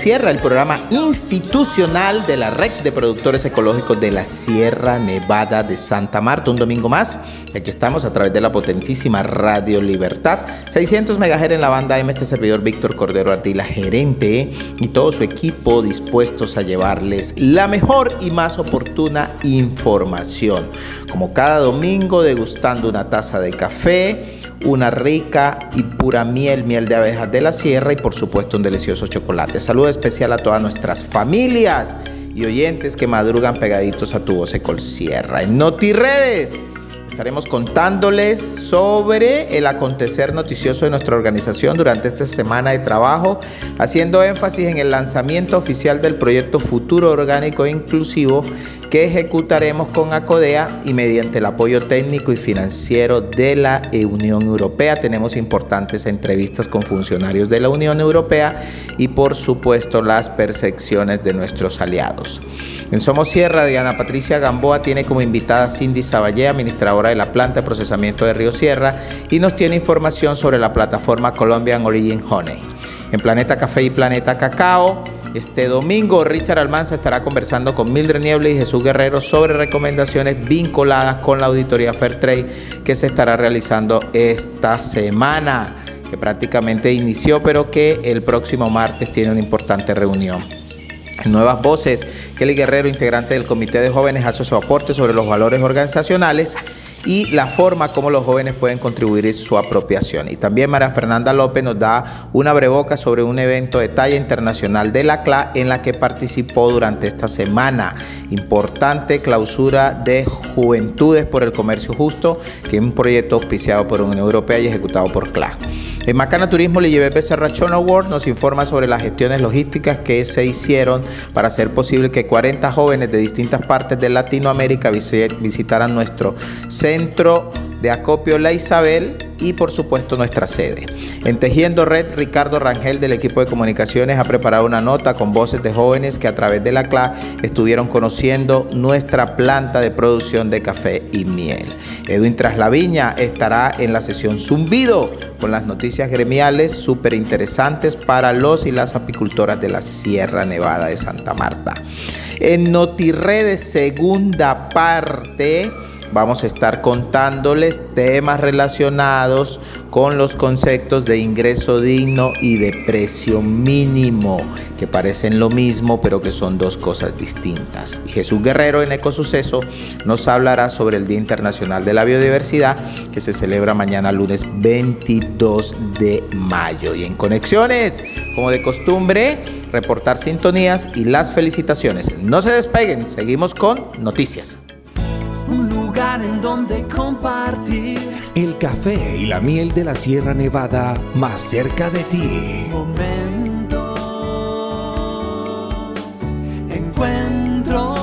Sierra, el programa institucional de la Red de Productores Ecológicos de la Sierra Nevada de Santa Marta. Un domingo más, aquí estamos a través de la potentísima Radio Libertad, 600 MHz en la banda M, este servidor Víctor Cordero Ardila, gerente, y todo su equipo dispuestos a llevarles la mejor y más oportuna información. Como cada domingo, degustando una taza de café una rica y pura miel, miel de abejas de la sierra y por supuesto un delicioso chocolate. Saludo especial a todas nuestras familias y oyentes que madrugan pegaditos a tu voz Ecol Sierra. En NotiRedes estaremos contándoles sobre el acontecer noticioso de nuestra organización durante esta semana de trabajo, haciendo énfasis en el lanzamiento oficial del proyecto Futuro Orgánico e Inclusivo que ejecutaremos con ACODEA y mediante el apoyo técnico y financiero de la Unión Europea. Tenemos importantes entrevistas con funcionarios de la Unión Europea y por supuesto las percepciones de nuestros aliados. En Somos Sierra, Diana Patricia Gamboa tiene como invitada Cindy Saballé, administradora de la planta de procesamiento de Río Sierra, y nos tiene información sobre la plataforma Colombian Origin Honey. En Planeta Café y Planeta Cacao, este domingo, Richard Almanza estará conversando con Mildred Nieble y Jesús Guerrero sobre recomendaciones vinculadas con la auditoría Fairtrade que se estará realizando esta semana, que prácticamente inició, pero que el próximo martes tiene una importante reunión. Nuevas Voces, Kelly Guerrero, integrante del Comité de Jóvenes, hace su aporte sobre los valores organizacionales y la forma como los jóvenes pueden contribuir en su apropiación. Y también María Fernanda López nos da una breboca sobre un evento de talla internacional de la CLA en la que participó durante esta semana. Importante clausura de Juventudes por el Comercio Justo, que es un proyecto auspiciado por la Unión Europea y ejecutado por CLA. En Macana Turismo, Lille Becerrachón Award nos informa sobre las gestiones logísticas que se hicieron para hacer posible que 40 jóvenes de distintas partes de Latinoamérica visitaran nuestro centro de acopio La Isabel y por supuesto nuestra sede. En Tejiendo Red, Ricardo Rangel del equipo de comunicaciones ha preparado una nota con voces de jóvenes que a través de la CLA estuvieron conociendo nuestra planta de producción de café y miel. Edwin Traslaviña estará en la sesión Zumbido con las noticias gremiales súper interesantes para los y las apicultoras de la Sierra Nevada de Santa Marta. En NotiRedes segunda parte vamos a estar contándoles temas relacionados con los conceptos de ingreso digno y de precio mínimo, que parecen lo mismo, pero que son dos cosas distintas. Y Jesús Guerrero en Ecosuceso nos hablará sobre el Día Internacional de la Biodiversidad, que se celebra mañana lunes 22 de mayo. Y en Conexiones, como de costumbre, reportar sintonías y las felicitaciones. No se despeguen, seguimos con noticias lugar en donde compartir el café y la miel de la Sierra Nevada más cerca de ti. Momentos, encuentros.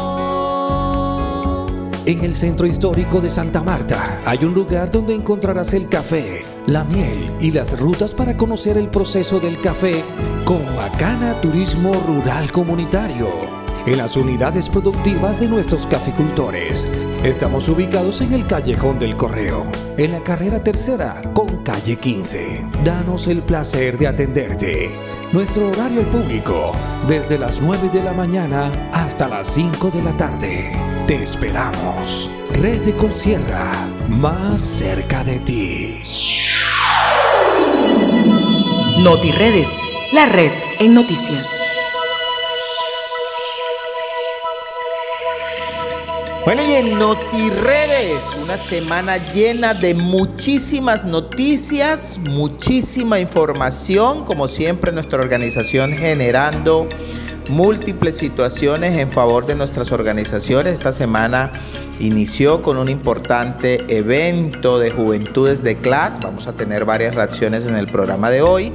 En el centro histórico de Santa Marta hay un lugar donde encontrarás el café, la miel y las rutas para conocer el proceso del café con Bacana Turismo Rural Comunitario en las unidades productivas de nuestros caficultores Estamos ubicados en el Callejón del Correo, en la carrera tercera con calle 15. Danos el placer de atenderte. Nuestro horario público, desde las 9 de la mañana hasta las 5 de la tarde. Te esperamos. Red de Colsierra, más cerca de ti. NotiRedes, la red en noticias. Bueno, y en NotiRedes, una semana llena de muchísimas noticias, muchísima información, como siempre nuestra organización generando múltiples situaciones en favor de nuestras organizaciones. Esta semana inició con un importante evento de juventudes de CLAT. Vamos a tener varias reacciones en el programa de hoy.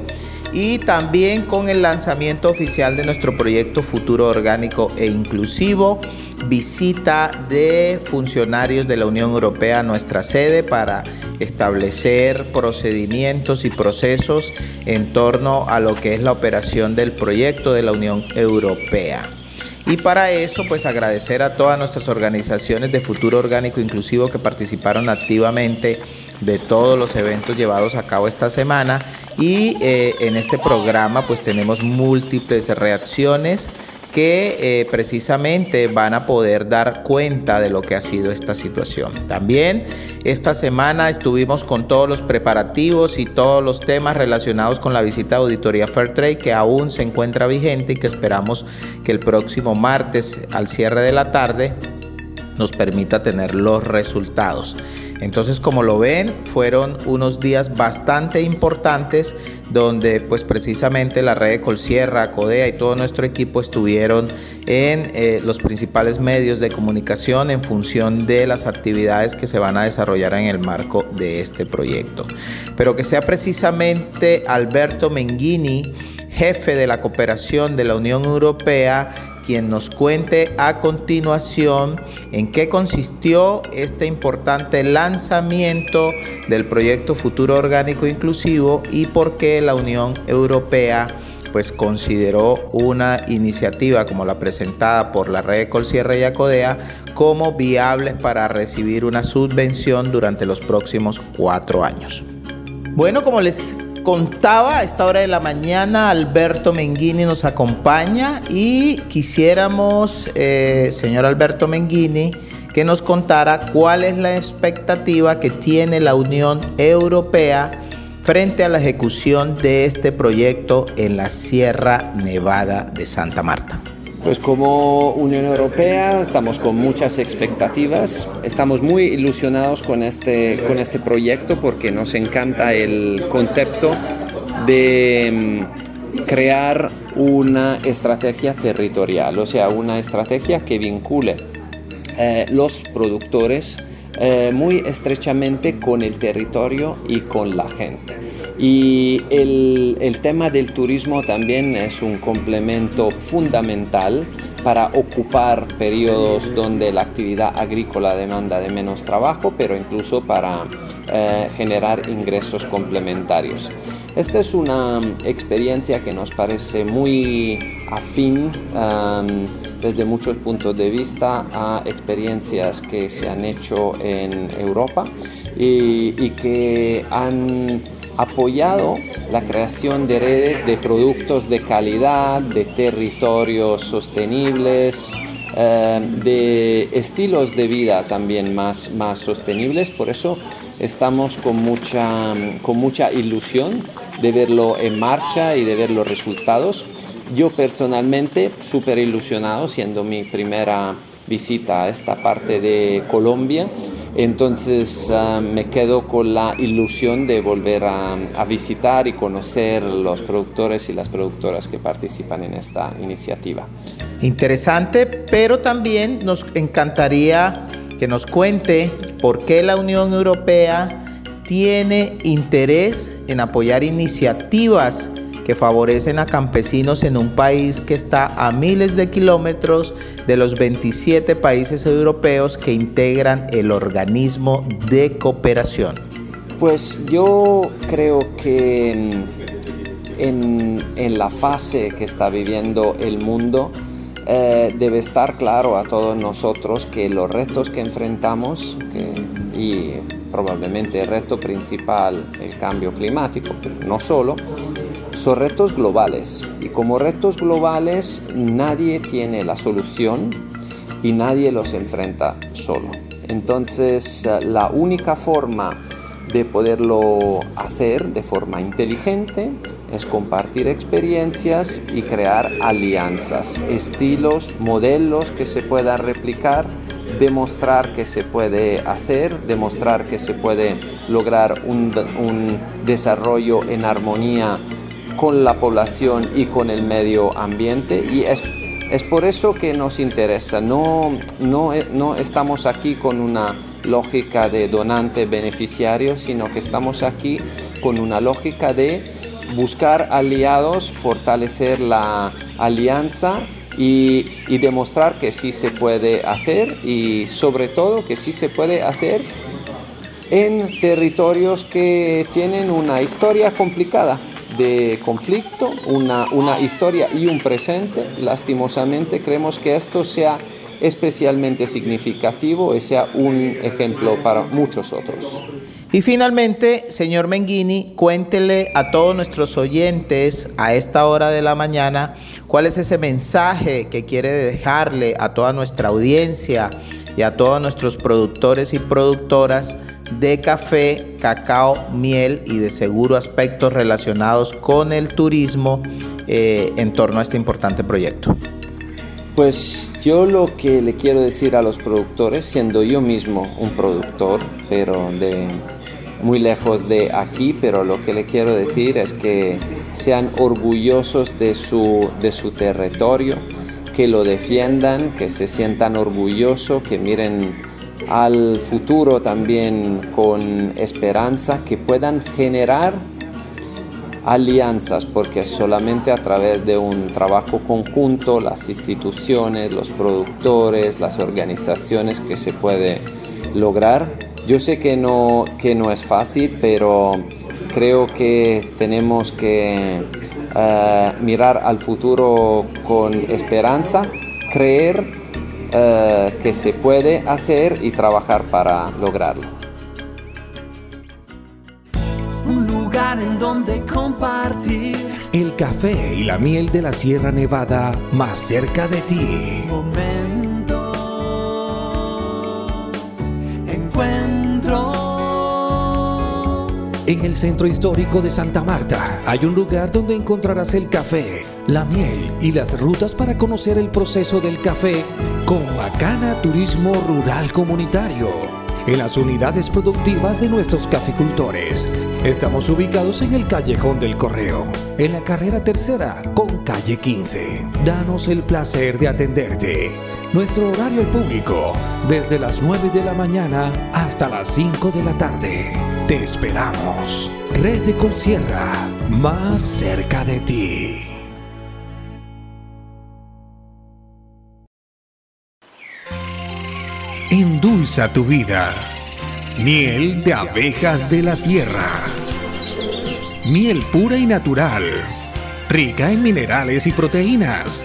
Y también con el lanzamiento oficial de nuestro proyecto Futuro Orgánico e Inclusivo, visita de funcionarios de la Unión Europea a nuestra sede para establecer procedimientos y procesos en torno a lo que es la operación del proyecto de la Unión Europea. Y para eso, pues agradecer a todas nuestras organizaciones de futuro orgánico inclusivo que participaron activamente de todos los eventos llevados a cabo esta semana. Y eh, en este programa, pues tenemos múltiples reacciones que eh, precisamente van a poder dar cuenta de lo que ha sido esta situación. También esta semana estuvimos con todos los preparativos y todos los temas relacionados con la visita de Auditoría Fairtrade que aún se encuentra vigente y que esperamos que el próximo martes al cierre de la tarde nos permita tener los resultados. Entonces, como lo ven, fueron unos días bastante importantes donde pues precisamente la red de Colsierra, Codea y todo nuestro equipo estuvieron en eh, los principales medios de comunicación en función de las actividades que se van a desarrollar en el marco de este proyecto. Pero que sea precisamente Alberto Menghini, jefe de la cooperación de la Unión Europea, quien nos cuente a continuación en qué consistió este importante lanzamiento del proyecto Futuro Orgánico Inclusivo y por qué la Unión Europea pues consideró una iniciativa como la presentada por la red Colsierra y Acodea como viable para recibir una subvención durante los próximos cuatro años. Bueno, como les contaba a esta hora de la mañana, Alberto Menghini nos acompaña y quisiéramos, eh, señor Alberto Menghini, que nos contara cuál es la expectativa que tiene la Unión Europea frente a la ejecución de este proyecto en la Sierra Nevada de Santa Marta. Pues como Unión Europea estamos con muchas expectativas, estamos muy ilusionados con este, con este proyecto porque nos encanta el concepto de mm, crear una estrategia territorial, o sea, una estrategia que vincule eh, los productores eh, muy estrechamente con el territorio y con la gente. Y el, el, tema del turismo también es un complemento fundamental para ocupar periodos donde la actividad agrícola demanda de menos trabajo, pero incluso para eh, generar ingresos complementarios. Esta es una experiencia que nos parece muy afín desde muchos puntos de vista a experiencias que se han hecho en Europa y, y que han apoyado la creación de redes de productos de calidad, de territorios sostenibles, eh, de estilos de vida también más, más sostenibles. Por eso estamos con mucha, con mucha ilusión de verlo en marcha y de ver los resultados. Yo personalmente súper ilusionado, siendo mi primera visita a esta parte de Colombia. Entonces ah, me quedo con la ilusión de volver a, a, visitar y conocer los productores y las productoras que participan en esta iniciativa. Interesante, pero también nos encantaría que nos cuente por qué la Unión Europea tiene interés en apoyar iniciativas que favorecen a campesinos en un país que está a miles de kilómetros de los 27 países europeos que integran el organismo de cooperación? Pues yo creo que en, la fase que está viviendo el mundo, eh, debe estar claro a todos nosotros que los retos que enfrentamos, y probablemente el reto principal, el cambio climático, no solo, son retos globales y como retos globales nadie tiene la solución y nadie los enfrenta solo. Entonces eh, la única forma de poderlo hacer de forma inteligente es compartir experiencias y crear alianzas, estilos, modelos que se puedan replicar, demostrar que se puede hacer, demostrar que se puede lograr un, un desarrollo en armonía con la población y con el medio ambiente y es, es por eso que nos interesa. No, no, no estamos aquí con una lógica de donante beneficiario, sino que estamos aquí con una lógica de buscar aliados, fortalecer la alianza y, y, demostrar que sí se puede hacer y sobre todo que sí se puede hacer en territorios que tienen una historia complicada de conflicto, una, una historia y un presente. Lastimosamente creemos que esto sea especialmente significativo y sea un ejemplo para muchos otros. Y finalmente, señor Menghini, cuéntele a todos nuestros oyentes a esta hora de la mañana cuál es ese mensaje que quiere dejarle a toda nuestra audiencia y a todos nuestros productores y productoras de café, cacao, miel y de seguro aspectos relacionados con el turismo eh, en torno a este importante proyecto. Pues yo lo que le quiero decir a los productores, siendo yo mismo un productor, pero de muy lejos de aquí, pero lo que le quiero decir es que sean orgullosos de su, de su territorio, que lo defiendan, que se sientan orgullosos, que miren al futuro también con esperanza, que puedan generar alianzas, porque solamente a través de un trabajo conjunto, las instituciones, los productores, las organizaciones que se puede lograr. Yo sé que no, que no es fácil, pero creo que tenemos que uh, mirar al futuro con esperanza, creer uh, que se puede hacer y trabajar para lograrlo. en donde compartir el café y la miel de la Sierra Nevada más cerca de ti. En el centro histórico de Santa Marta hay un lugar donde encontrarás el café, la miel y las rutas para conocer el proceso del café con Macana Turismo Rural Comunitario en las unidades productivas de nuestros caficultores Estamos ubicados en el Callejón del Correo, en la carrera tercera con calle 15. Danos el placer de atenderte. Nuestro horario público, desde las 9 de la mañana hasta las 5 de la tarde. Te esperamos. Red de Colsierra, más cerca de ti. Endulza tu vida Miel de abejas de la sierra. Miel pura y natural, rica en minerales y proteínas.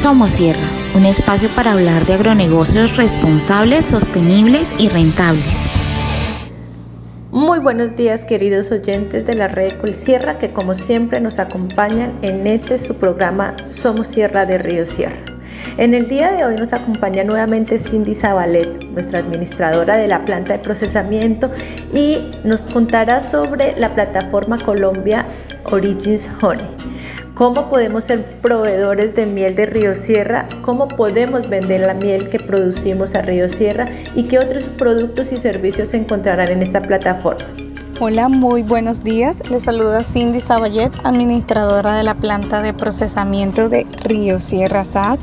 Somos Sierra, un espacio para hablar de agronegocios responsables, sostenibles y rentables. Muy buenos días queridos oyentes de la red Colsierra que como siempre nos acompañan en este su programa Somos Sierra de Río Sierra. En el día de hoy nos acompaña nuevamente Cindy Zabalet, nuestra administradora de la planta de procesamiento y nos contará sobre la plataforma Colombia Origins Honey cómo podemos ser proveedores de miel de Río Sierra, cómo podemos vender la miel que producimos a Río Sierra y qué otros productos y servicios se encontrarán en esta plataforma. Hola, muy buenos días. Les saluda Cindy Saballet, administradora de la planta de procesamiento de Río Sierra SAS.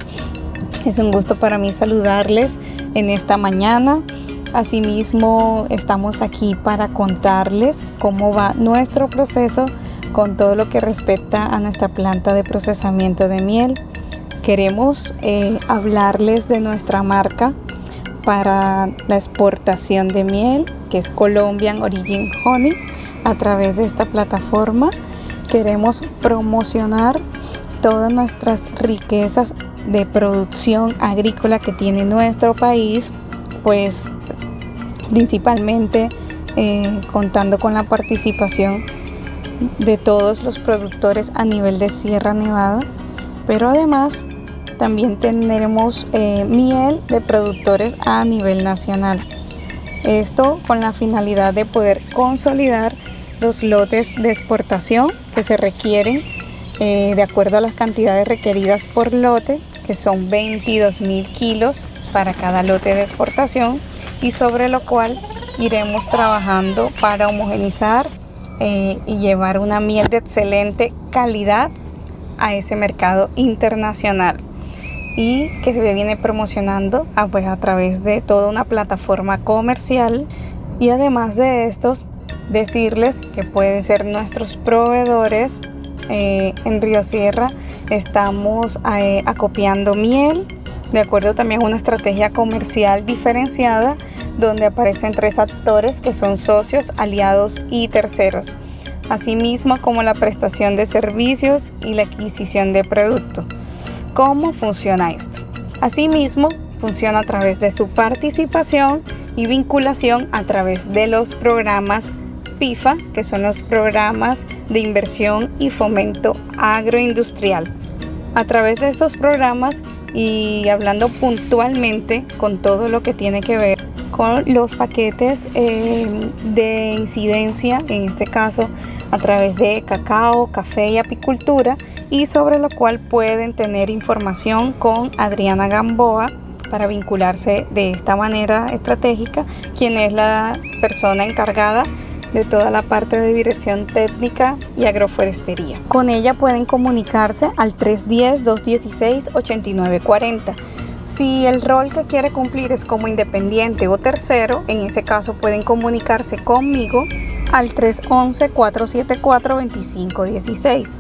Es un gusto para mí saludarles en esta mañana. Asimismo, estamos aquí para contarles cómo va nuestro proceso con todo lo que respecta a nuestra planta de procesamiento de miel. Queremos eh, hablarles de nuestra marca para la exportación de miel, que es Colombian Origin Honey. A través de esta plataforma queremos promocionar todas nuestras riquezas de producción agrícola que tiene nuestro país, pues principalmente eh, contando con la participación de todos los productores a nivel de Sierra Nevada, pero además también tendremos eh, miel de productores a nivel nacional. Esto con la finalidad de poder consolidar los lotes de exportación que se requieren eh, de acuerdo a las cantidades requeridas por lote, que son 22 mil kilos para cada lote de exportación y sobre lo cual iremos trabajando para homogenizar eh, y llevar una miel de excelente calidad a ese mercado internacional. Y que se viene promocionando a, pues, a través de toda una plataforma comercial. Y además de estos decirles que pueden ser nuestros proveedores eh, en Río Sierra. Estamos eh, acopiando miel de acuerdo también a una estrategia comercial diferenciada donde aparecen tres actores que son socios, aliados y terceros, asimismo como la prestación de servicios y la adquisición de producto. ¿Cómo funciona esto? Asimismo, funciona a través de su participación y vinculación a través de los programas PIFA, que son los programas de inversión y fomento agroindustrial. A través de estos programas y hablando puntualmente con todo lo que tiene que ver con los paquetes eh, de incidencia, en este caso a través de cacao, café y apicultura, y sobre lo cual pueden tener información con Adriana Gamboa para vincularse de esta manera estratégica, quien es la persona encargada de toda la parte de dirección técnica y agroforestería. Con ella pueden comunicarse al 310-216-8940. Si el rol que quiere cumplir es como independiente o tercero, en ese caso pueden comunicarse conmigo al 311-474-2516.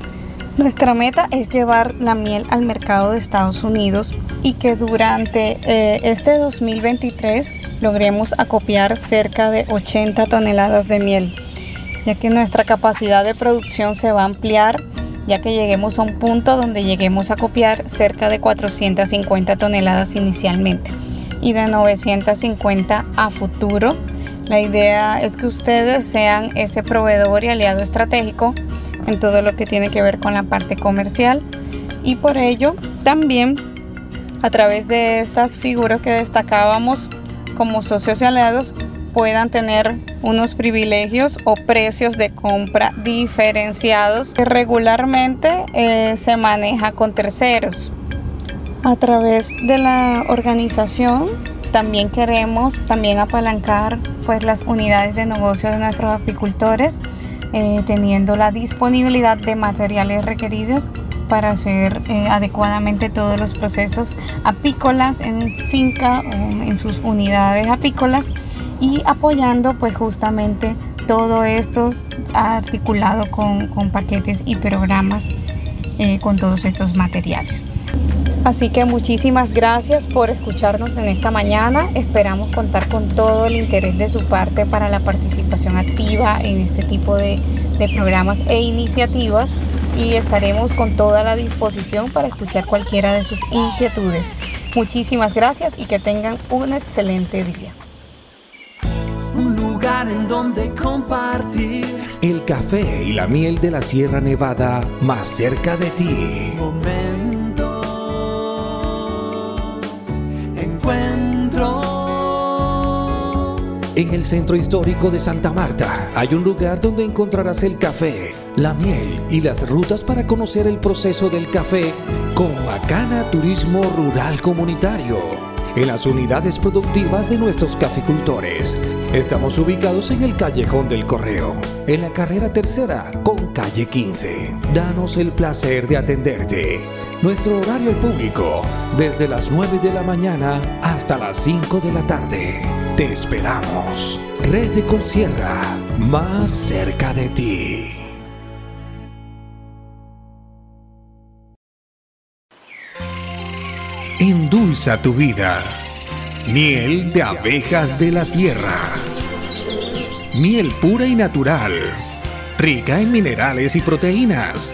Nuestra meta es llevar la miel al mercado de Estados Unidos y que durante eh, este 2023 logremos acopiar cerca de 80 toneladas de miel, ya que nuestra capacidad de producción se va a ampliar, ya que lleguemos a un punto donde lleguemos a copiar cerca de 450 toneladas inicialmente y de 950 a futuro. La idea es que ustedes sean ese proveedor y aliado estratégico en todo lo que tiene que ver con la parte comercial y por ello también a través de estas figuras que destacábamos como socios y aliados puedan tener unos privilegios o precios de compra diferenciados que regularmente eh, se maneja con terceros. A través de la organización también queremos también apalancar pues las unidades de negocio de nuestros apicultores eh, teniendo la disponibilidad de materiales requeridos para hacer eh, adecuadamente todos los procesos apícolas en finca o en sus unidades apícolas y apoyando pues justamente todo esto articulado con, paquetes y programas eh, con todos estos materiales. Así que muchísimas gracias por escucharnos en esta mañana. Esperamos contar con todo el interés de su parte para la participación activa en este tipo de, de programas e iniciativas y estaremos con toda la disposición para escuchar cualquiera de sus inquietudes. Muchísimas gracias y que tengan un excelente día. Un lugar en donde compartir el café y la miel de la Sierra Nevada más cerca de ti. En el centro histórico de Santa Marta hay un lugar donde encontrarás el café, la miel y las rutas para conocer el proceso del café con Macana Turismo Rural Comunitario. En las unidades productivas de nuestros caficultores. Estamos ubicados en el Callejón del Correo, en la carrera tercera con calle 15. Danos el placer de atenderte. Nuestro horario público, desde las 9 de la mañana hasta las 5 de la tarde. Te esperamos. Red de Colsierra, más cerca de ti. Endulza tu vida. Miel de abejas de la sierra. Miel pura y natural. Rica en minerales y proteínas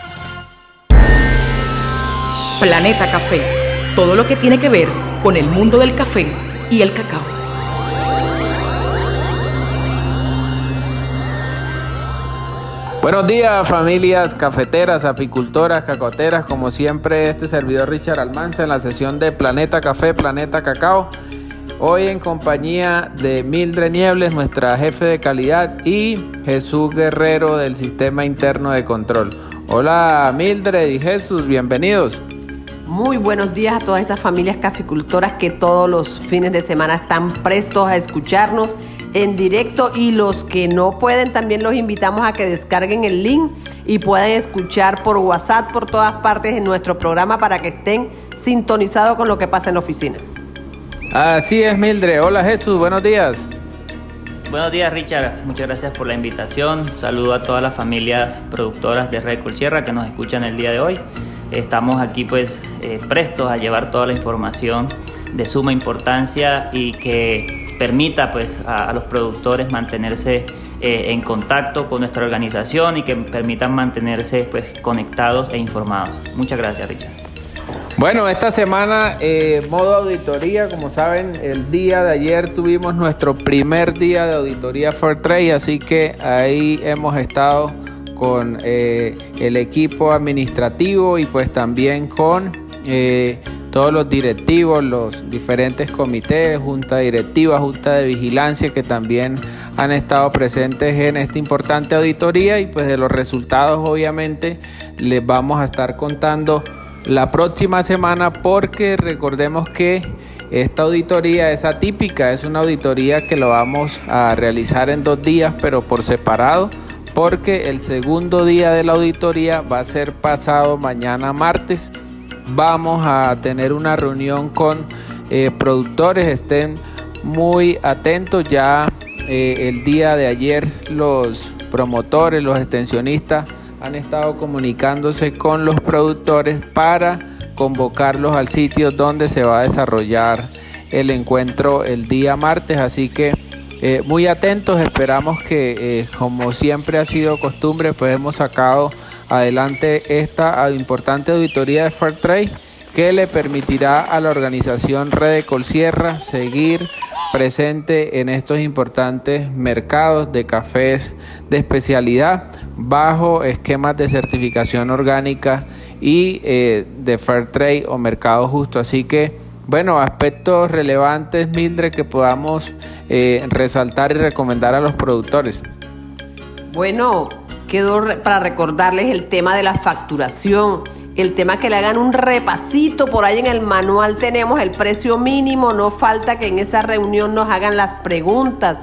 Planeta Café. Todo lo que tiene que ver con el mundo del café y el cacao. Buenos días familias cafeteras, apicultoras, cacoteras, como siempre este servidor Richard Almanza en la sesión de Planeta Café, Planeta Cacao. Hoy en compañía de Mildred Niebles, nuestra jefe de calidad, y Jesús Guerrero del Sistema Interno de Control. Hola Mildred y Jesús, bienvenidos. Muy buenos días a todas esas familias caficultoras que todos los fines de semana están prestos a escucharnos en directo y los que no pueden también los invitamos a que descarguen el link y puedan escuchar por WhatsApp por todas partes en nuestro programa para que estén sintonizados con lo que pasa en la oficina. Así es, Mildred. Hola Jesús, buenos días. Buenos días, Richard. Muchas gracias por la invitación. Saludo a todas las familias productoras de Record Sierra que nos escuchan el día de hoy. Estamos aquí pues eh, prestos a llevar toda la información de suma importancia y que permita pues a, los productores mantenerse eh, en contacto con nuestra organización y que permitan mantenerse pues conectados e informados. Muchas gracias, Richard. Bueno, esta semana, eh, modo auditoría, como saben, el día de ayer tuvimos nuestro primer día de auditoría for Trade, así que ahí hemos estado con eh, el equipo administrativo y pues también con eh, todos los directivos, los diferentes comités, junta directiva, junta de vigilancia que también han estado presentes en esta importante auditoría. Y pues de los resultados obviamente les vamos a estar contando la próxima semana porque recordemos que esta auditoría es atípica, es una auditoría que lo vamos a realizar en dos días pero por separado porque el segundo día de la auditoría va a ser pasado mañana martes. Vamos a tener una reunión con eh, productores, estén muy atentos ya eh, el día de ayer los promotores, los extensionistas han estado comunicándose con los productores para convocarlos al sitio donde se va a desarrollar el encuentro el día martes. Así que eh, muy atentos, esperamos que eh, como siempre ha sido costumbre, pues hemos sacado adelante esta importante auditoría de Fairtrade que le permitirá a la organización Red Colsierra seguir presente en estos importantes mercados de cafés de especialidad bajo esquemas de certificación orgánica y eh, de fair trade o mercado justo. Así que, bueno, aspectos relevantes, Mildred, que podamos eh, resaltar y recomendar a los productores. Bueno, quedó para recordarles el tema de la facturación el tema que le hagan un repasito, por ahí en el manual tenemos el precio mínimo, no falta que en esa reunión nos hagan las preguntas.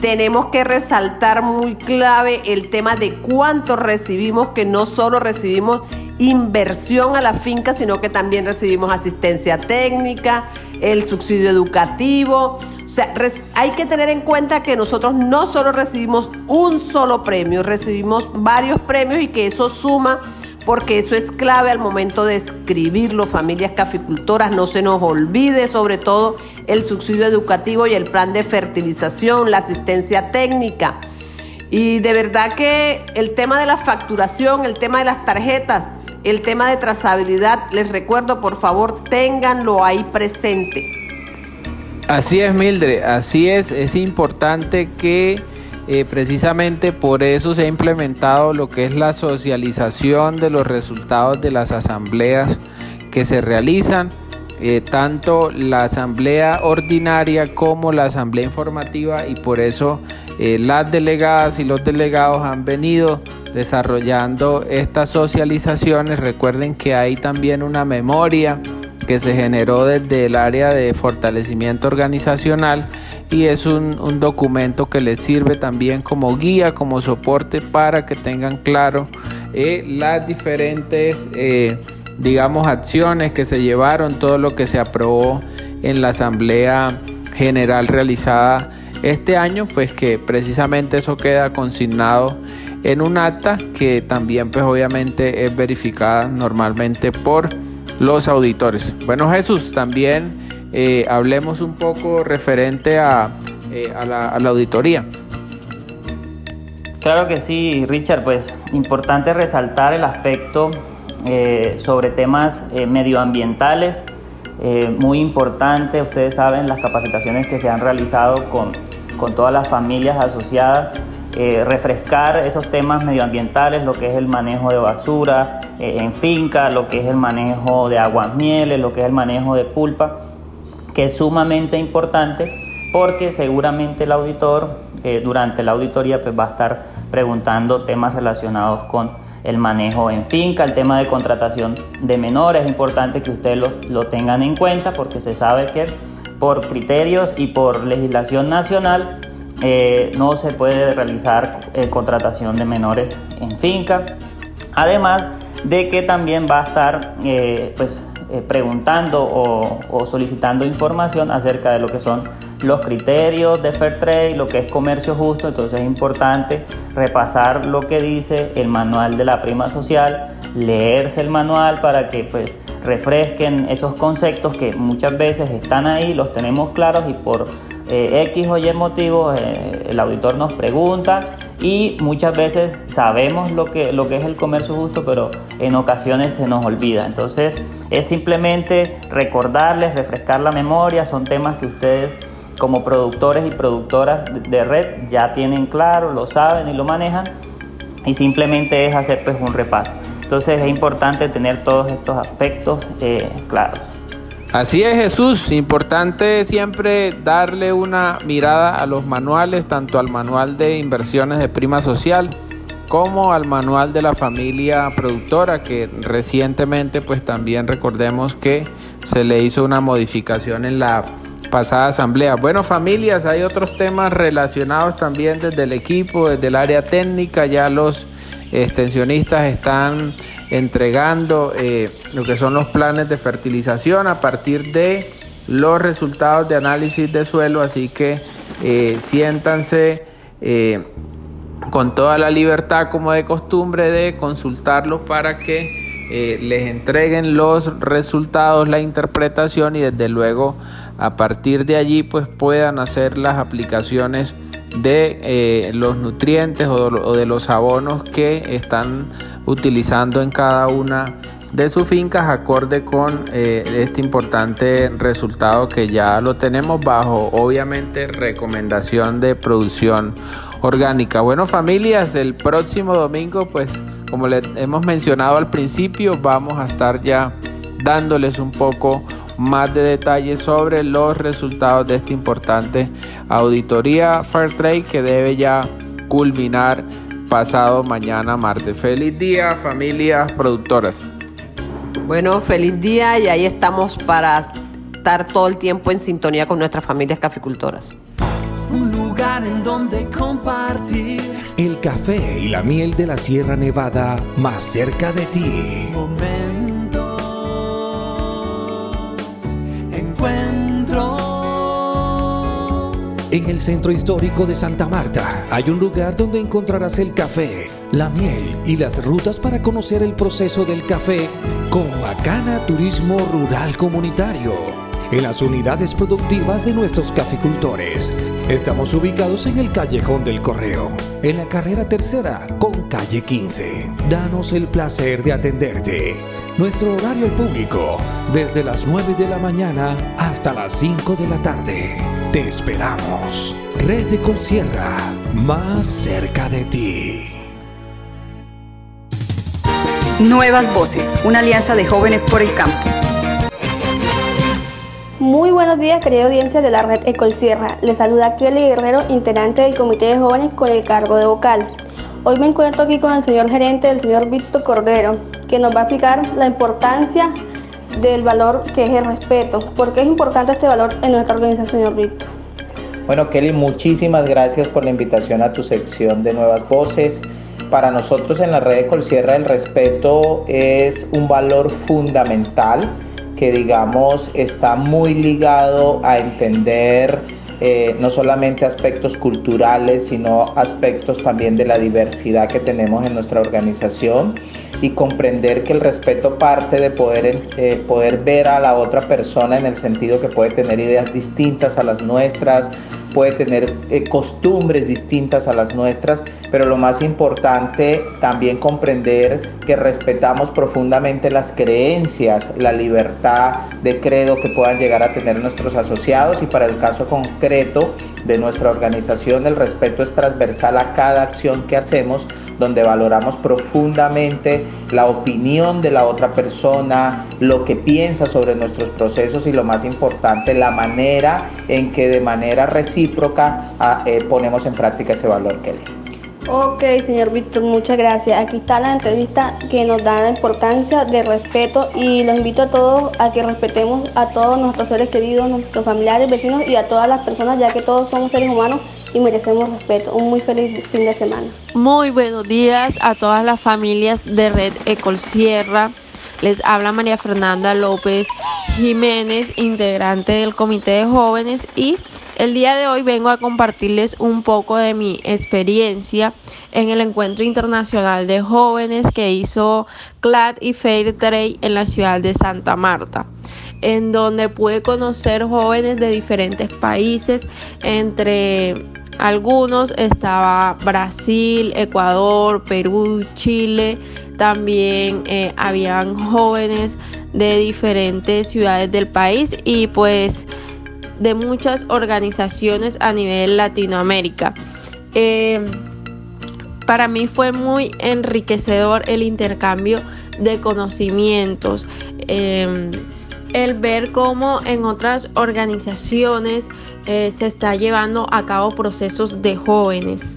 Tenemos que resaltar muy clave el tema de cuánto recibimos, que no solo recibimos inversión a la finca, sino que también recibimos asistencia técnica, el subsidio educativo. O sea, hay que tener en cuenta que nosotros no solo recibimos un solo premio, recibimos varios premios y que eso suma porque eso es clave al momento de escribirlo, familias caficultoras, no se nos olvide sobre todo el subsidio educativo y el plan de fertilización, la asistencia técnica. Y de verdad que el tema de la facturación, el tema de las tarjetas, el tema de trazabilidad, les recuerdo, por favor, ténganlo ahí presente. Así es, Mildred, así es, es importante que eh, precisamente por eso se ha implementado lo que es la socialización de los resultados de las asambleas que se realizan, eh, tanto la asamblea ordinaria como la asamblea informativa y por eso eh, las delegadas y los delegados han venido desarrollando estas socializaciones. Recuerden que hay también una memoria que se generó desde el área de fortalecimiento organizacional y es un, documento que les sirve también como guía, como soporte para que tengan claro eh, las diferentes, eh, digamos, acciones que se llevaron, todo lo que se aprobó en la Asamblea General realizada este año, pues que precisamente eso queda consignado en un acta que también pues obviamente es verificada normalmente por los auditores. Bueno Jesús, también eh, hablemos un poco referente a, eh, a, la, auditoría. Claro que sí, Richard, pues importante resaltar el aspecto eh, sobre temas medioambientales, muy importante, ustedes saben las capacitaciones que se han realizado con, con todas las familias asociadas, refrescar esos temas medioambientales, lo que es el manejo de basura en finca, lo que es el manejo de aguas mieles, lo que es el manejo de pulpa, que es sumamente importante porque seguramente el auditor durante la auditoría pues, va a estar preguntando temas relacionados con el manejo en finca, el tema de contratación de menores, es importante que ustedes lo, tengan en cuenta porque se sabe que por criterios y por legislación nacional eh, no se puede realizar eh, contratación de menores en finca. Además de que también va a estar eh, pues, preguntando o, o solicitando información acerca de lo que son los criterios de Fair Trade, lo que es comercio justo, entonces es importante repasar lo que dice el manual de la prima social, leerse el manual para que pues refresquen esos conceptos que muchas veces están ahí, los tenemos claros y por eh, X o Y motivos eh, el auditor nos pregunta y muchas veces sabemos lo que, lo que es el comercio justo, pero en ocasiones se nos olvida. Entonces es simplemente recordarles, refrescar la memoria, son temas que ustedes como productores y productoras de red ya tienen claro, lo saben y lo manejan y simplemente es hacer pues un repaso. Entonces es importante tener todos estos aspectos eh, claros. Así es Jesús, importante siempre darle una mirada a los manuales, tanto al manual de inversiones de prima social como al manual de la familia productora que recientemente pues también recordemos que se le hizo una modificación en la pasada asamblea. Bueno, familias, hay otros temas relacionados también desde el equipo, desde el área técnica, ya los extensionistas están entregando eh, lo que son los planes de fertilización a partir de los resultados de análisis de suelo, así que eh, siéntanse eh, con toda la libertad como de costumbre de consultarlos para que les entreguen los resultados, la interpretación y desde luego a partir de allí pues puedan hacer las aplicaciones de los nutrientes o, de los abonos que están utilizando en cada una de sus fincas acorde con eh, este importante resultado que ya lo tenemos bajo obviamente recomendación de producción orgánica. Bueno familias, el próximo domingo pues como les hemos mencionado al principio vamos a estar ya dándoles un poco más de detalles sobre los resultados de esta importante auditoría Fairtrade que debe ya culminar pasado mañana martes. Feliz día familias productoras. Bueno, feliz día y ahí estamos para estar todo el tiempo en sintonía con nuestras familias caficultoras. Un lugar en donde compartir el café y la miel de la Sierra Nevada más cerca de ti. En el centro histórico de Santa Marta hay un lugar donde encontrarás el café, la miel y las rutas para conocer el proceso del café con Macana Turismo Rural Comunitario. En las unidades productivas de nuestros caficultores. Estamos ubicados en el Callejón del Correo, en la carrera tercera con calle 15. Danos el placer de atenderte. Nuestro horario público, desde las 9 de la mañana hasta las 5 de la tarde. Te esperamos. Red de más cerca de ti. Nuevas Voces, una alianza de jóvenes por el campo. Muy buenos días, querida audiencia de la red Ecolsierra. Les saluda Kelly Guerrero, integrante del Comité de Jóvenes con el cargo de vocal. Hoy me encuentro aquí con el señor gerente, el señor Víctor Cordero, que nos va a explicar la importancia del valor que es el respeto. ¿Por qué es importante este valor en nuestra organización, señor Víctor? Bueno, Kelly, muchísimas gracias por la invitación a tu sección de Nuevas Voces. Para nosotros en la red de Colsierra el respeto es un valor fundamental que digamos está muy ligado a entender eh, no solamente aspectos culturales, sino aspectos también de la diversidad que tenemos en nuestra organización y comprender que el respeto parte de poder, eh, poder ver a la otra persona en el sentido que puede tener ideas distintas a las nuestras, puede tener eh, costumbres distintas a las nuestras, pero lo más importante también comprender que respetamos profundamente las creencias, la libertad de credo que puedan llegar a tener nuestros asociados y para el caso concreto de nuestra organización el respeto es transversal a cada acción que hacemos donde valoramos profundamente la opinión de la otra persona, lo que piensa sobre nuestros procesos y lo más importante, la manera en que de manera recíproca ah, eh, ponemos en práctica ese valor que le. Ok, señor Víctor, muchas gracias. Aquí está la entrevista que nos da la importancia de respeto y los invito a todos a que respetemos a todos nuestros seres queridos, nuestros familiares, vecinos y a todas las personas, ya que todos somos seres humanos y merecemos respeto. Un muy feliz fin de semana. Muy buenos días a todas las familias de Red Ecol Sierra. Les habla María Fernanda López Jiménez, integrante del Comité de Jóvenes y el día de hoy vengo a compartirles un poco de mi experiencia en el encuentro internacional de jóvenes que hizo CLAD y Fair Trade en la ciudad de Santa Marta en donde pude conocer jóvenes de diferentes países, entre algunos estaba Brasil, Ecuador, Perú, Chile, también eh, habían jóvenes de diferentes ciudades del país y pues de muchas organizaciones a nivel Latinoamérica. Eh, para mí fue muy enriquecedor el intercambio de conocimientos. Eh, el ver cómo en otras organizaciones eh, se está llevando a cabo procesos de jóvenes.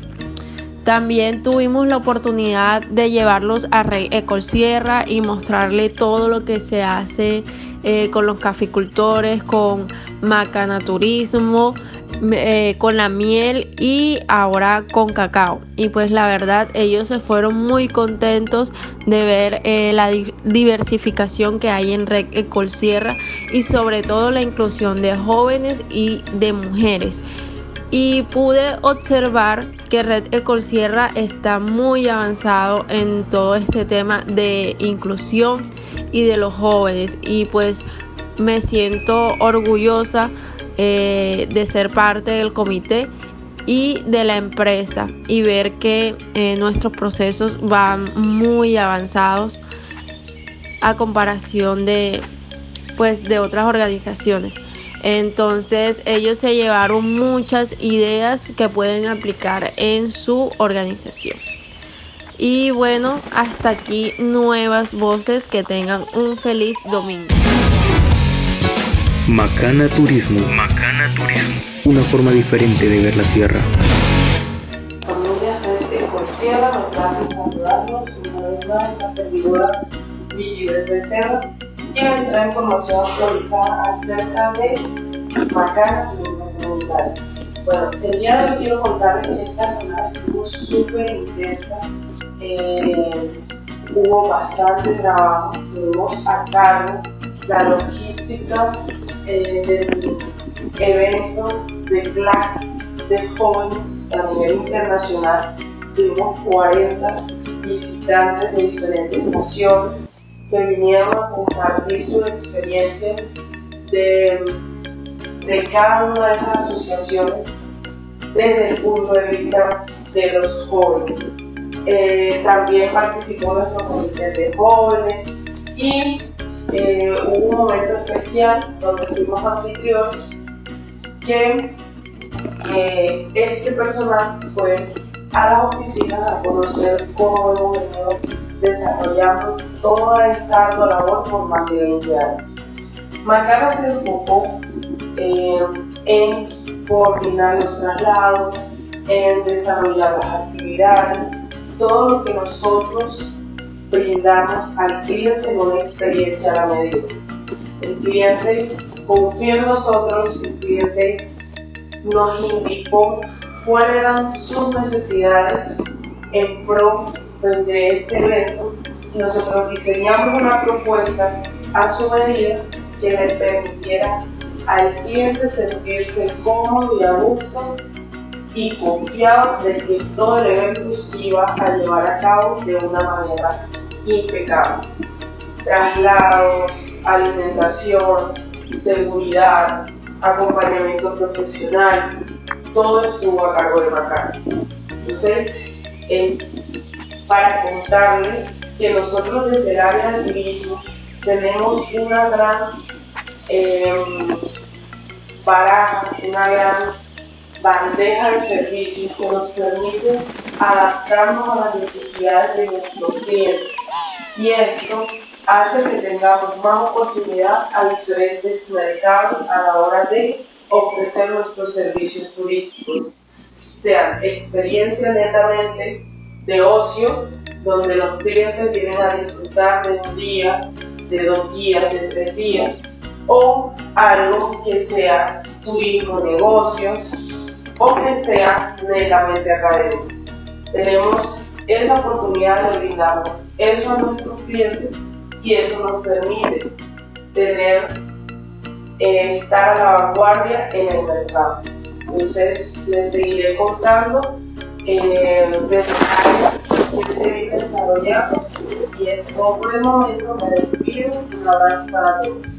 También tuvimos la oportunidad de llevarlos a Rey Ecol Sierra y mostrarle todo lo que se hace eh, con los caficultores, con macanaturismo, eh, con la miel y ahora con cacao. Y pues la verdad ellos se fueron muy contentos de ver eh, la diversificación que hay en Red Ecol Sierra y sobre todo la inclusión de jóvenes y de mujeres y pude observar que Red Ecol Sierra está muy avanzado en todo este tema de inclusión y de los jóvenes y pues me siento orgullosa eh, de ser parte del comité y de la empresa y ver que eh, nuestros procesos van muy avanzados a comparación de pues de otras organizaciones. Entonces ellos se llevaron muchas ideas que pueden aplicar en su organización. Y bueno, hasta aquí nuevas voces que tengan un feliz domingo. Macana Turismo. Macana Turismo. Una forma diferente de ver la tierra. Familia de Sierra, me place saludarlos. Una vez más, la servidora Vigil Becerra quiero entrar información actualizada acerca de Macana Turismo Comunitario. Bueno, el día de hoy quiero contarles que esta semana estuvo súper intensa. Eh, hubo bastante trabajo, tuvimos a cargo la logística eh, del evento de CLAC de jóvenes a nivel internacional. Tuvimos 40 visitantes de diferentes naciones que vinieron a compartir sus experiencias de, de cada una de esas asociaciones desde el punto de vista de los jóvenes. Eh, también participó nuestro comité de jóvenes y eh, hubo un momento especial donde fuimos anfitriones que este personal fue a la oficina a conocer cómo hemos venido desarrollando toda esta labor por más de 20 años. Macana se enfocó eh, en coordinar los traslados, en desarrollar las actividades, todo lo que nosotros brindamos al cliente una experiencia a la medida. El cliente confía en nosotros, el cliente nos indicó cuáles eran sus necesidades en pro de este evento y nosotros diseñamos una propuesta a su medida que le permitiera al cliente sentirse cómodo y a gusto y confiado de que todo el evento se iba a llevar a cabo de una manera impecable. Traslados, alimentación, seguridad, acompañamiento profesional, todo estuvo a cargo de Macana. Entonces, es para contarles que nosotros desde el área del turismo tenemos una gran eh, baraja, una gran bandeja de servicios que nos permite adaptarnos a las necesidades de nuestros clientes. Y esto hace que tengamos más oportunidad a diferentes mercados a la hora de ofrecer nuestros servicios turísticos, sean experiencia netamente de ocio, donde los clientes vienen a disfrutar de un día, de dos días, de tres días, o algo que sea turismo, negocios, o que sea netamente académico. Tenemos esa oportunidad de brindarnos eso a nuestros clientes y eso nos permite tener, eh, estar a la vanguardia en el mercado. Entonces, les seguiré contando eh, detalles que se viene desarrollando y es todo por el momento. Me despido un abrazo para todos.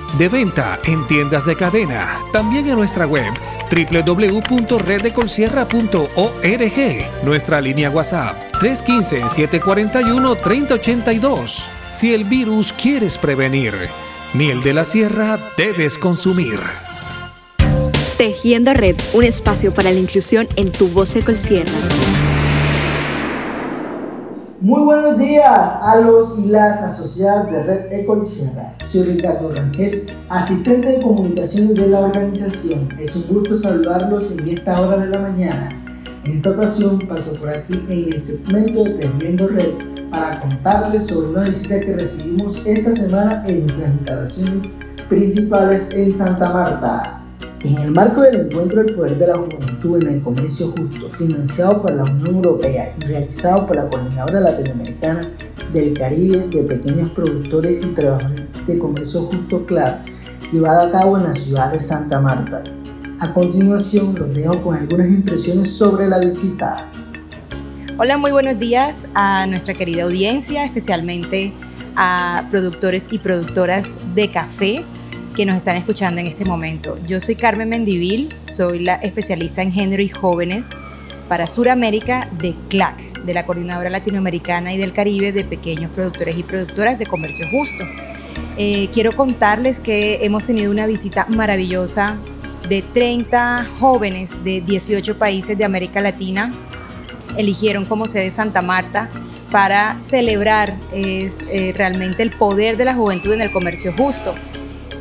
De venta en tiendas de cadena. También en nuestra web www.reddecolsierra.org. Nuestra línea WhatsApp 315-741-3082. Si el virus quieres prevenir, miel de la sierra debes consumir. Tejiendo Red, un espacio para la inclusión en tu voz Ecolsierra. Muy buenos días a los y las asociadas de Red Ecol Sierra. Soy Ricardo Rangel, asistente de comunicaciones de la organización. Es un gusto saludarlos en esta hora de la mañana. En esta ocasión paso por aquí en el segmento de Tejiendo Red para contarles sobre una visita que recibimos esta semana en nuestras instalaciones principales en Santa Marta. En el marco del encuentro del poder de la juventud en el comercio justo, financiado por la Unión Europea y realizado por la Coordinadora Latinoamericana del Caribe de Pequeños Productores y Trabajadores de Comercio Justo CLAD, llevado a cabo en la ciudad de Santa Marta. A continuación, los dejo con algunas impresiones sobre la visita. Hola, muy buenos días a nuestra querida audiencia, especialmente a productores y productoras de café que nos están escuchando en este momento. Yo soy Carmen Mendivil, soy la especialista en género y jóvenes para Suramérica de CLAC, de la Coordinadora Latinoamericana y del Caribe de Pequeños Productores y Productoras de Comercio Justo. Eh, quiero contarles que hemos tenido una visita maravillosa de 30 jóvenes de 18 países de América Latina. Eligieron como sede Santa Marta para celebrar es, eh, realmente el poder de la juventud en el comercio justo.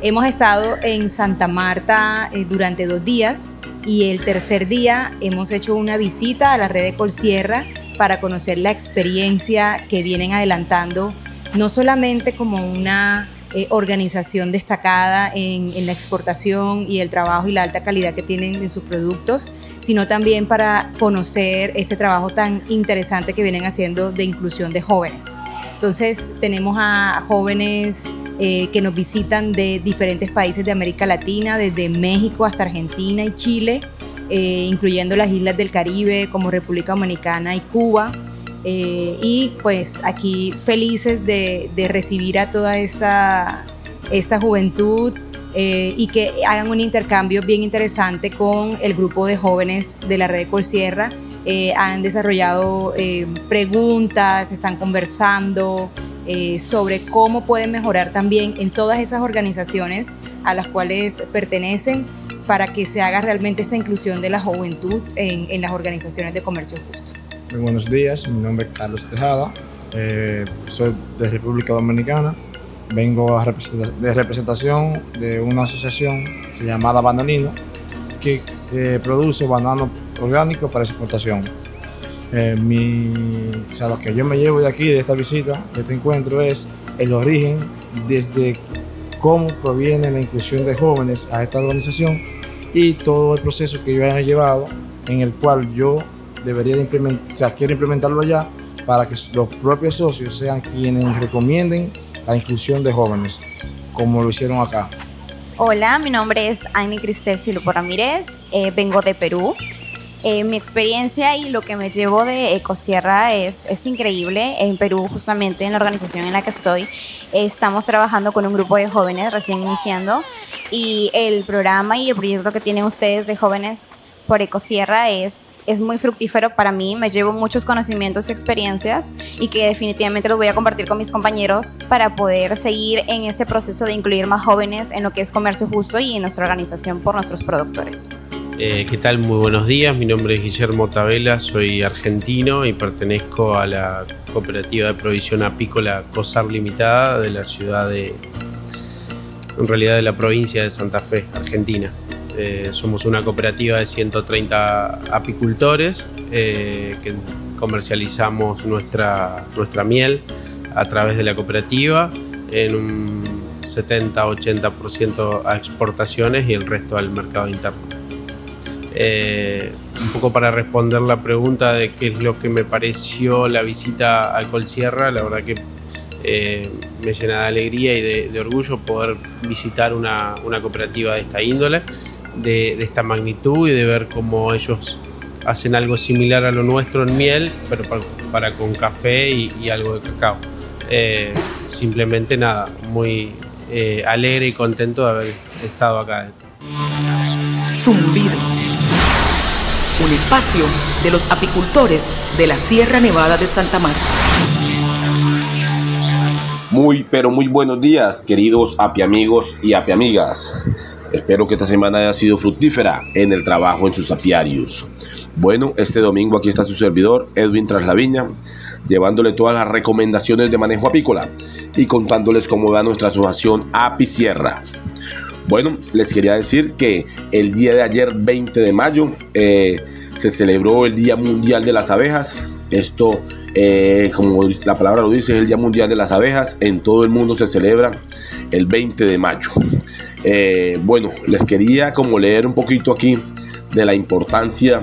Hemos estado en Santa Marta eh, durante dos días y el tercer día hemos hecho una visita a la red de Colsierra para conocer la experiencia que vienen adelantando, no solamente como una eh, organización destacada en, en, la exportación y el trabajo y la alta calidad que tienen en sus productos, sino también para conocer este trabajo tan interesante que vienen haciendo de inclusión de jóvenes. Entonces tenemos a jóvenes eh, que nos visitan de diferentes países de América Latina, desde México hasta Argentina y Chile, eh, incluyendo las islas del Caribe como República Dominicana y Cuba. Eh, y pues aquí felices de, recibir a toda esta, esta juventud y que hagan un intercambio bien interesante con el grupo de jóvenes de la red de Colsierra han desarrollado preguntas, están conversando eh, sobre cómo pueden mejorar también en todas esas organizaciones a las cuales pertenecen para que se haga realmente esta inclusión de la juventud en, en las organizaciones de comercio justo. Muy buenos días, mi nombre es Carlos Tejada, soy de República Dominicana, vengo a de representación de una asociación llamada Bananino que se produce banano orgánico para exportación. Eh, mi, o sea, lo que yo me llevo de aquí, de esta visita, de este encuentro, es el origen desde cómo proviene la inclusión de jóvenes a esta organización y todo el proceso que yo he llevado, en el cual yo debería de implementar, o sea, quiere implementarlo allá para que los propios socios sean quienes recomienden la inclusión de jóvenes, como lo hicieron acá. Hola, mi nombre es Annie Cristel Silvo Ramírez, eh, vengo de Perú. Eh, mi experiencia y lo que me llevo de Ecosierra es, es increíble. En Perú, justamente en la organización en la que estoy, estamos trabajando con un grupo de jóvenes recién iniciando y el programa y el proyecto que tienen ustedes de jóvenes por Ecosierra es, es muy fructífero para mí. Me llevo muchos conocimientos y experiencias y que definitivamente los voy a compartir con mis compañeros para poder seguir en ese proceso de incluir más jóvenes en lo que es comercio justo y en nuestra organización por nuestros productores. Eh, ¿Qué tal? Muy buenos días. Mi nombre es Guillermo Tabela, soy argentino y pertenezco a la cooperativa de provisión apícola COSAR Limitada de la ciudad de, en realidad de la provincia de Santa Fe, Argentina. Eh, somos una cooperativa de 130 apicultores eh, que comercializamos nuestra, nuestra miel a través de la cooperativa en un 70-80% a exportaciones y el resto al mercado interno. Eh, un poco para responder la pregunta de qué es lo que me pareció la visita a Colsierra, la verdad que eh, me llena de alegría y de, orgullo poder visitar una, cooperativa de esta índole, de, esta magnitud y de ver cómo ellos hacen algo similar a lo nuestro en miel, pero para, con café y, algo de cacao. Eh, simplemente nada, muy alegre y contento de haber estado acá. Zumbido espacio de los apicultores de la Sierra Nevada de Santa Marta. Muy, pero muy buenos días, queridos apiamigos y apiamigas. Espero que esta semana haya sido fructífera en el trabajo en sus apiarios. Bueno, este domingo aquí está su servidor, Edwin Traslaviña, llevándole todas las recomendaciones de manejo apícola y contándoles cómo va nuestra asociación Apicierra. Bueno, les quería decir que el día de ayer, 20 de mayo, eh, se celebró el Día Mundial de las Abejas. Esto, eh, como la palabra lo dice, es el Día Mundial de las Abejas. En todo el mundo se celebra el 20 de mayo. Eh, bueno, les quería como leer un poquito aquí de la importancia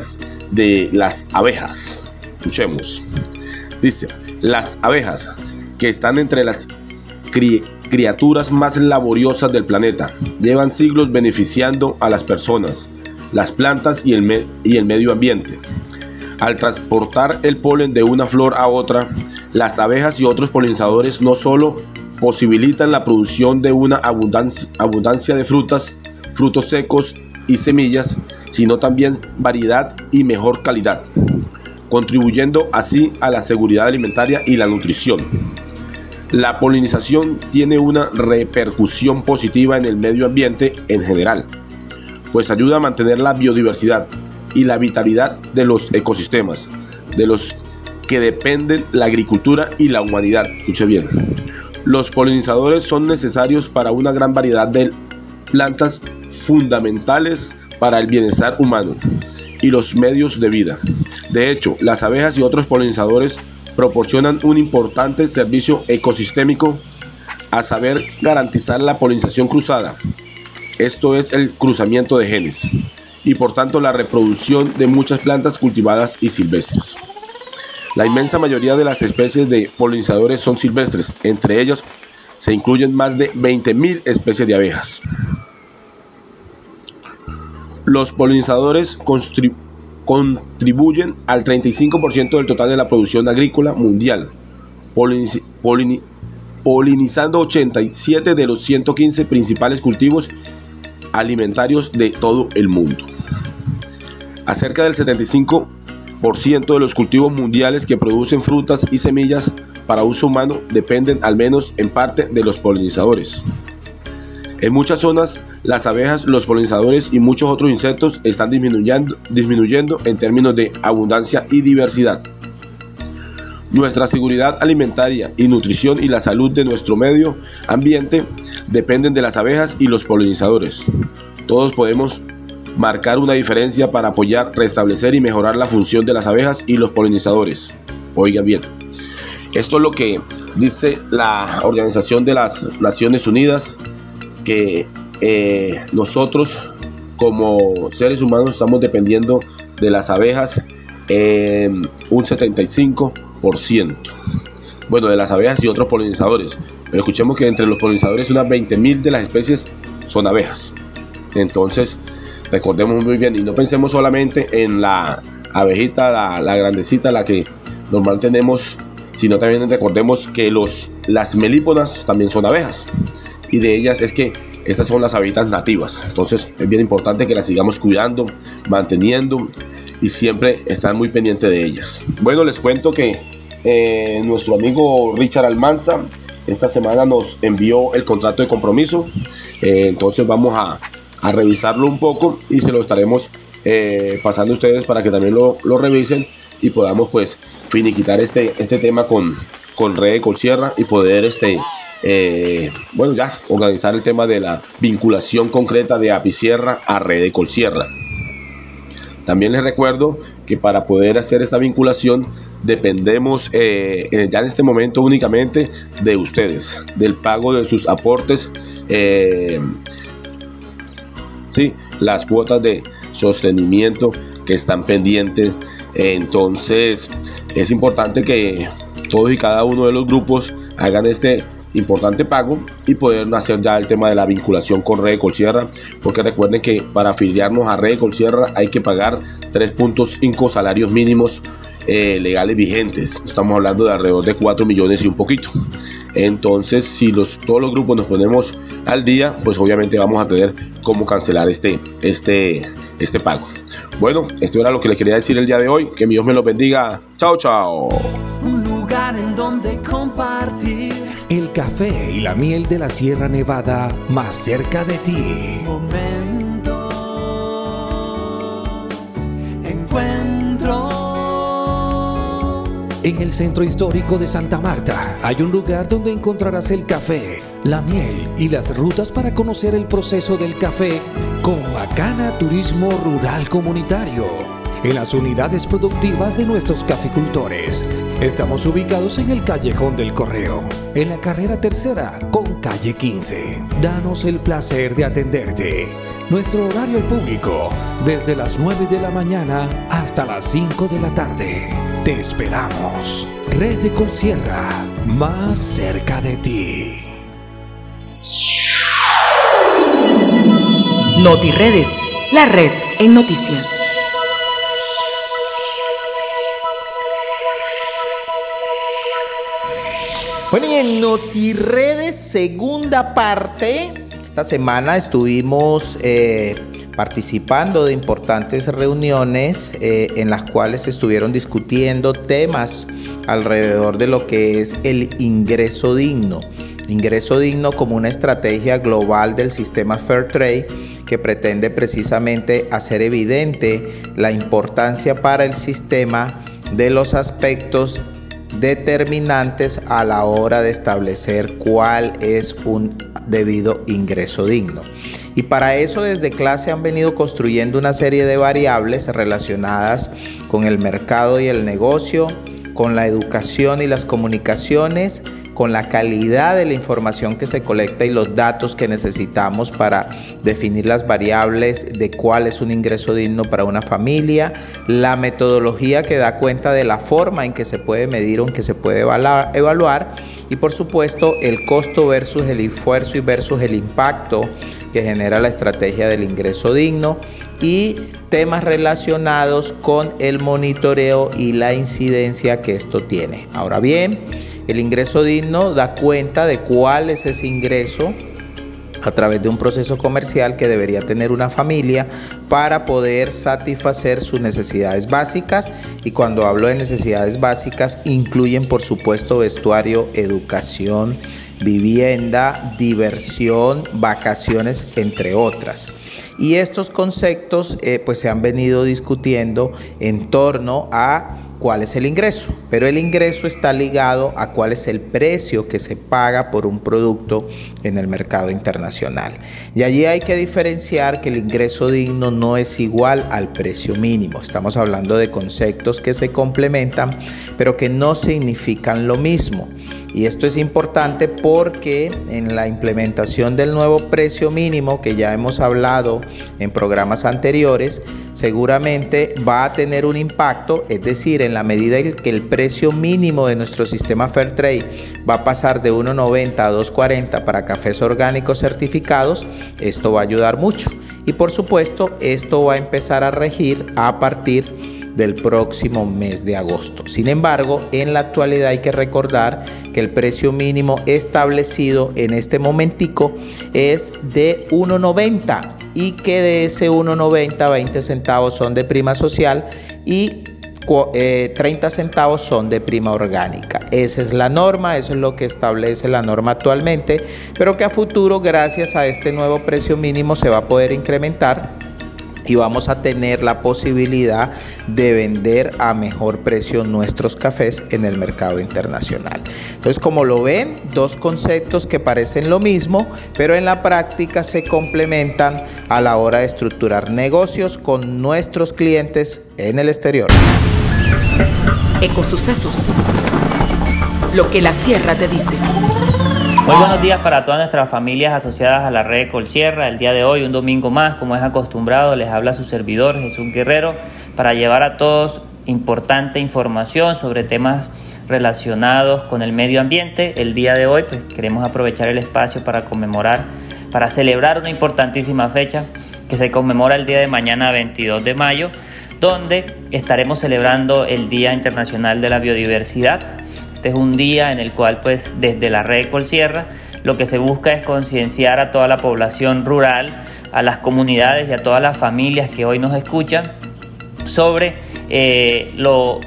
de las abejas. Escuchemos. Dice, las abejas que están entre las criaturas más laboriosas del planeta. Llevan siglos beneficiando a las personas, las plantas y el, y el medio ambiente. Al transportar el polen de una flor a otra, las abejas y otros polinizadores no solo posibilitan la producción de una abundancia, abundancia de frutas, frutos secos y semillas, sino también variedad y mejor calidad, contribuyendo así a la seguridad alimentaria y la nutrición. La polinización tiene una repercusión positiva en el medio ambiente en general, pues ayuda a mantener la biodiversidad y la vitalidad de los ecosistemas, de los que dependen la agricultura y la humanidad. Escuche bien. Los polinizadores son necesarios para una gran variedad de plantas fundamentales para el bienestar humano y los medios de vida. De hecho, las abejas y otros polinizadores proporcionan un importante servicio ecosistémico a saber garantizar la polinización cruzada. Esto es el cruzamiento de genes y por tanto la reproducción de muchas plantas cultivadas y silvestres. La inmensa mayoría de las especies de polinizadores son silvestres, entre ellos se incluyen más de 20.000 especies de abejas. Los polinizadores al 35% del total de la producción agrícola mundial, polinizando 87 de los 115 principales cultivos alimentarios de todo el mundo. Acerca del 75% de los cultivos mundiales que producen frutas y semillas para uso humano dependen al menos en parte de los polinizadores. En muchas zonas, las abejas, los polinizadores y muchos otros insectos están disminuyendo, disminuyendo en términos de abundancia y diversidad. Nuestra seguridad alimentaria y nutrición y la salud de nuestro medio ambiente dependen de las abejas y los polinizadores. Todos podemos marcar una diferencia para apoyar, restablecer y mejorar la función de las abejas y los polinizadores. Oigan bien, esto es lo que dice la Organización de las Naciones Unidas que eh, nosotros como seres humanos estamos dependiendo de las abejas en un 75%. Bueno, de las abejas y otros polinizadores. Pero escuchemos que entre los polinizadores unas 20.000 de las especies son abejas. Entonces, recordemos muy bien y no pensemos solamente en la abejita, la, la grandecita, la que normal tenemos, sino también recordemos que los, las melíponas también son abejas. Y de ellas es que estas son las abejitas nativas. Entonces es bien importante que las sigamos cuidando, manteniendo y siempre estar muy pendiente de ellas. Bueno, les cuento que eh, nuestro amigo Richard Almanza esta semana nos envió el contrato de compromiso. Eh, entonces vamos a, revisarlo un poco y se lo estaremos eh, pasando a ustedes para que también lo, revisen y podamos pues finiquitar este, este tema con, con Red Colsierra y poder este, eh, bueno, ya organizar el tema de la vinculación concreta de Apicierra a Red Colsierra. También les recuerdo que para poder hacer esta vinculación dependemos eh, ya en este momento únicamente de ustedes, del pago de sus aportes, eh, sí, las cuotas de sostenimiento que están pendientes. Entonces es importante que todos y cada uno de los grupos hagan este importante pago y poder hacer ya el tema de la vinculación con Red Colsierra, porque recuerden que para afiliarnos a Red Colsierra hay que pagar 3.5 salarios mínimos eh, legales vigentes. Estamos hablando de alrededor de 4 millones y un poquito. Entonces, si los, todos los grupos nos ponemos al día, pues obviamente vamos a tener cómo cancelar este, este, este pago. Bueno, esto era lo que les quería decir el día de hoy. Que mi Dios me los bendiga. Chao, chao. Un lugar en donde compartir café y la miel de la Sierra Nevada más cerca de ti. Momentos, encuentros. En el centro histórico de Santa Marta hay un lugar donde encontrarás el café, la miel y las rutas para conocer el proceso del café con Macana Turismo Rural Comunitario en las unidades productivas de nuestros caficultores. Estamos ubicados en el Callejón del Correo, en la carrera tercera con calle 15. Danos el placer de atenderte. Nuestro horario público, desde las 9 de la mañana hasta las 5 de la tarde. Te esperamos. Red de Colsierra, más cerca de ti. NotiRedes, la red en noticias. Bueno, y en NotiRedes, segunda parte, esta semana estuvimos eh, participando de importantes reuniones eh, en las cuales estuvieron discutiendo temas alrededor de lo que es el ingreso digno. Ingreso digno como una estrategia global del sistema Fair Trade que pretende precisamente hacer evidente la importancia para el sistema de los aspectos determinantes a la hora de establecer cuál es un debido ingreso digno. Y para eso desde clase han venido construyendo una serie de variables relacionadas con el mercado y el negocio, con la educación y las comunicaciones, con la calidad de la información que se colecta y los datos que necesitamos para definir las variables de cuál es un ingreso digno para una familia, la metodología que da cuenta de la forma en que se puede medir o en que se puede evaluar y por supuesto el costo versus el esfuerzo y versus el impacto que genera la estrategia del ingreso digno y temas relacionados con el monitoreo y la incidencia que esto tiene. Ahora bien, el ingreso digno da cuenta de cuál es ese ingreso a través de un proceso comercial que debería tener una familia para poder satisfacer sus necesidades básicas y cuando hablo de necesidades básicas incluyen por supuesto vestuario, educación, vivienda, diversión, vacaciones, entre otras. Y estos conceptos eh, pues se han venido discutiendo en torno a cuál es el ingreso, pero el ingreso está ligado a cuál es el precio que se paga por un producto en el mercado internacional. Y allí hay que diferenciar que el ingreso digno no es igual al precio mínimo. Estamos hablando de conceptos que se complementan, pero que no significan lo mismo. Y esto es importante porque en la implementación del nuevo precio mínimo que ya hemos hablado en programas anteriores, seguramente va a tener un impacto, es decir, en la medida en que el precio mínimo de nuestro sistema Fairtrade va a pasar de 1.90 a 2.40 para cafés orgánicos certificados, esto va a ayudar mucho. Y por supuesto, esto va a empezar a regir a partir del próximo mes de agosto. Sin embargo, en la actualidad hay que recordar que el precio mínimo establecido en este momentico es de 1.90 y que de ese 1.90 20 centavos son de prima social y 30 eh, centavos son de prima orgánica. Esa es la norma, eso es lo que establece la norma actualmente, pero que a futuro gracias a este nuevo precio mínimo se va a poder incrementar y vamos a tener la posibilidad de vender a mejor precio nuestros cafés en el mercado internacional. Entonces, como lo ven, dos conceptos que parecen lo mismo, pero en la práctica se complementan a la hora de estructurar negocios con nuestros clientes en el exterior. Ecosucesos. Lo que la sierra te dice. Muy buenos días para todas nuestras familias asociadas a la red Colsierra. El día de hoy, un domingo más, como es acostumbrado, les habla su servidor Jesús Guerrero para llevar a todos importante información sobre temas relacionados con el medio ambiente. El día de hoy pues, queremos aprovechar el espacio para conmemorar, para celebrar una importantísima fecha que se conmemora el día de mañana 22 de mayo, donde estaremos celebrando el Día Internacional de la Biodiversidad este es un día en el cual pues desde la red Colsierra lo que se busca es concienciar a toda la población rural, a las comunidades y a todas las familias que hoy nos escuchan sobre eh, lo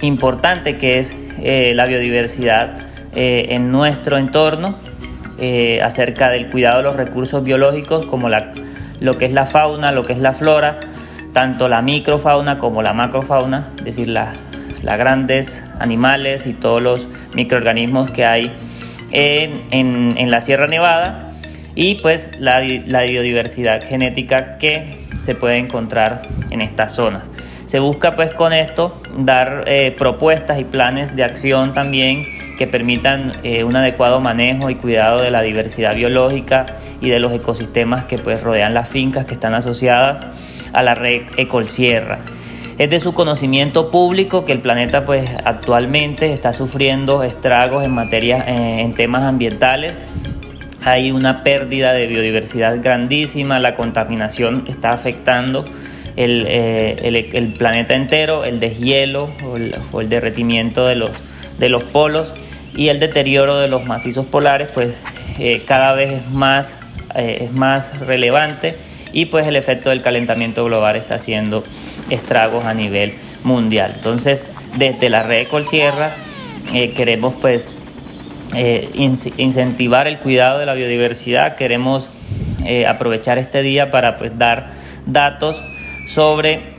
importante que es eh, la biodiversidad eh, en nuestro entorno, acerca del cuidado de los recursos biológicos como lo que es la fauna, lo que es la flora, tanto la microfauna como la macrofauna, es decir, la, las grandes animales y todos los microorganismos que hay en, la Sierra Nevada y pues la, biodiversidad genética que se puede encontrar en estas zonas. Se busca pues con esto dar eh, propuestas y planes de acción también que permitan eh, un adecuado manejo y cuidado de la diversidad biológica y de los ecosistemas que pues rodean las fincas que están asociadas a la red Ecolsierra. Es de su conocimiento público que el planeta pues actualmente está sufriendo estragos en materia eh, en temas ambientales. Hay una pérdida de biodiversidad grandísima, la contaminación está afectando el, eh, planeta entero, el deshielo o el, derretimiento de los, de los polos y el deterioro de los macizos polares pues eh, cada vez es más, es más relevante y pues el efecto del calentamiento global está haciendo estragos a nivel mundial. Entonces, desde la red Colsierra eh, queremos pues eh, incentivar el cuidado de la biodiversidad, queremos eh, aprovechar este día para pues dar datos sobre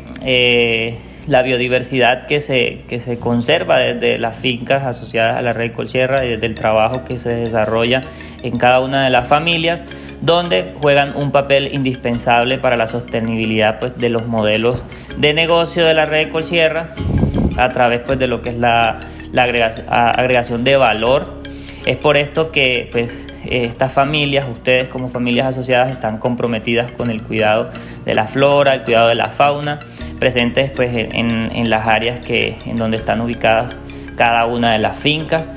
la biodiversidad que se, que se conserva desde las fincas asociadas a la red Colsierra y desde el trabajo que se desarrolla en cada una de las familias donde juegan un papel indispensable para la sostenibilidad pues, de los modelos de negocio de la red Colsierra a través pues, de lo que es la, agregación, de valor. Es por esto que pues, estas familias, ustedes como familias asociadas, están comprometidas con el cuidado de la flora, el cuidado de la fauna, presentes pues, en, las áreas que, en donde están ubicadas cada una de las fincas.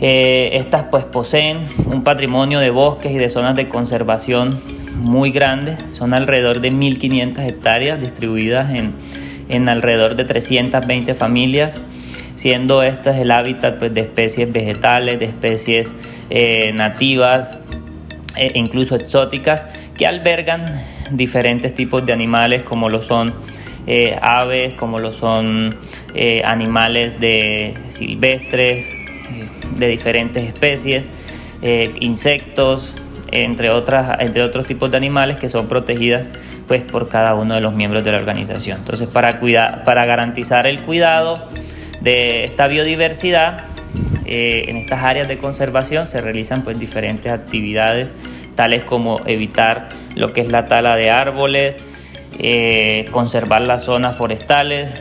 Eh, estas pues poseen un patrimonio de bosques y de zonas de conservación muy grandes, son alrededor de 1.500 hectáreas distribuidas en, alrededor de 320 familias, siendo este el hábitat pues, de especies vegetales, de especies eh, nativas e incluso exóticas que albergan diferentes tipos de animales como lo son eh, aves, como lo son animales de silvestres, de diferentes especies, eh, insectos, entre, otras, entre otros tipos de animales que son protegidas pues, por cada uno de los miembros de la organización. Entonces, para, para garantizar el cuidado de esta biodiversidad, eh, en estas áreas de conservación se realizan pues, diferentes actividades, tales como evitar lo que es la tala de árboles, eh, conservar las zonas forestales,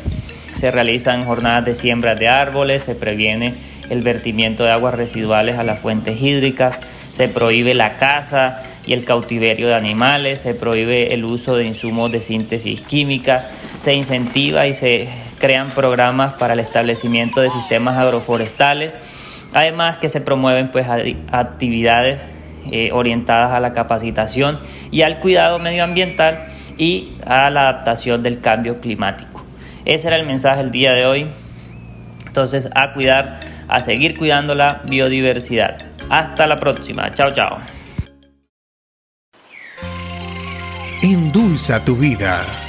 se realizan jornadas de siembra de árboles, se previene el vertimiento de aguas residuales a las fuentes hídricas, se prohíbe la caza y el cautiverio de animales, se prohíbe el uso de insumos de síntesis química, se incentiva y se crean programas para el establecimiento de sistemas agroforestales, además que se promueven pues actividades eh, orientadas a la capacitación y al cuidado medioambiental y a la adaptación del cambio climático. Ese era el mensaje del día de hoy. Entonces, a cuidar, a seguir cuidando la biodiversidad. Hasta la próxima. Chao, chao. Endulza tu vida.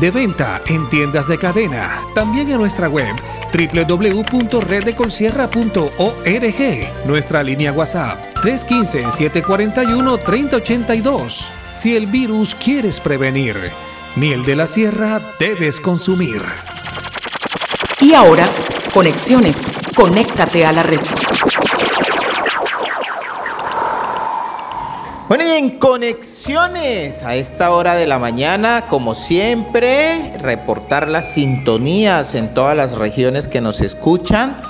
De venta en tiendas de cadena, también en nuestra web www.reddecolsierra.org, nuestra línea WhatsApp 315-741-3082. Si el virus quieres prevenir, miel de la sierra debes consumir. Y ahora, conexiones. Conéctate a la red. En conexiones a esta hora de la mañana, como siempre, reportar las sintonías en todas las regiones que nos escuchan.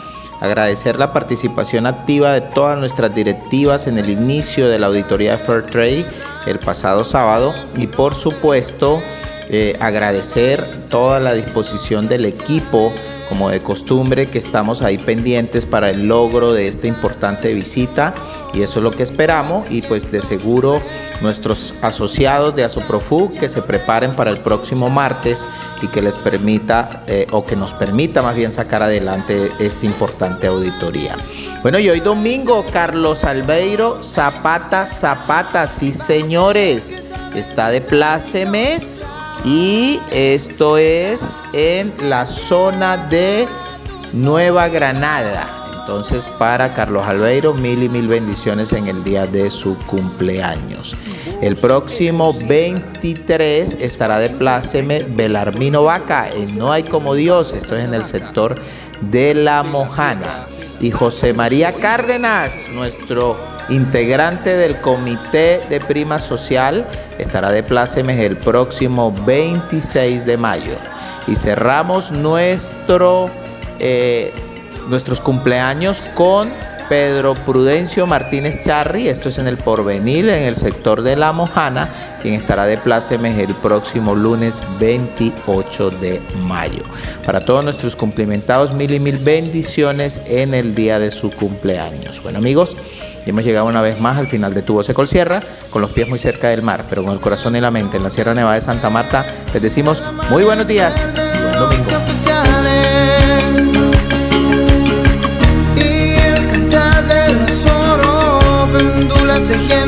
Agradecer la participación activa de todas nuestras directivas en el inicio de la auditoría de Fair Trade el pasado sábado y por supuesto eh, agradecer toda la disposición del equipo como de costumbre que estamos ahí pendientes para el logro de esta importante visita y eso es lo que esperamos y pues de seguro nuestros asociados de Asoprofu que se preparen para el próximo martes y que les permita eh, o que nos permita más bien sacar adelante esta importante auditoría. Bueno, y hoy domingo, Carlos Albeiro, Zapata, Zapata, sí señores, está de plácemes y esto es en la zona de Nueva Granada. Entonces para Carlos Albeiro, mil y mil bendiciones en el día de su cumpleaños. El próximo 23 estará de pláceme Belarmino Vaca en No hay como Dios, esto es en el sector de La Mojana. Y José María Cárdenas, nuestro integrante del Comité de Prima Social, estará de plácemes el próximo 26 de mayo. Y cerramos nuestro, eh, nuestros cumpleaños con Pedro Prudencio Martínez Charri, esto es en el Porvenir, en el sector de La Mojana, quien estará de plácemes el próximo lunes 28 de mayo. Para todos nuestros cumplimentados, mil y mil bendiciones en el día de su cumpleaños. Bueno amigos, hemos llegado una vez más al final de Tubo Seco Sierra, con los pies muy cerca del mar, pero con el corazón y la mente en la Sierra Nevada de Santa Marta. Les decimos muy buenos días buen domingo. Tejiendo su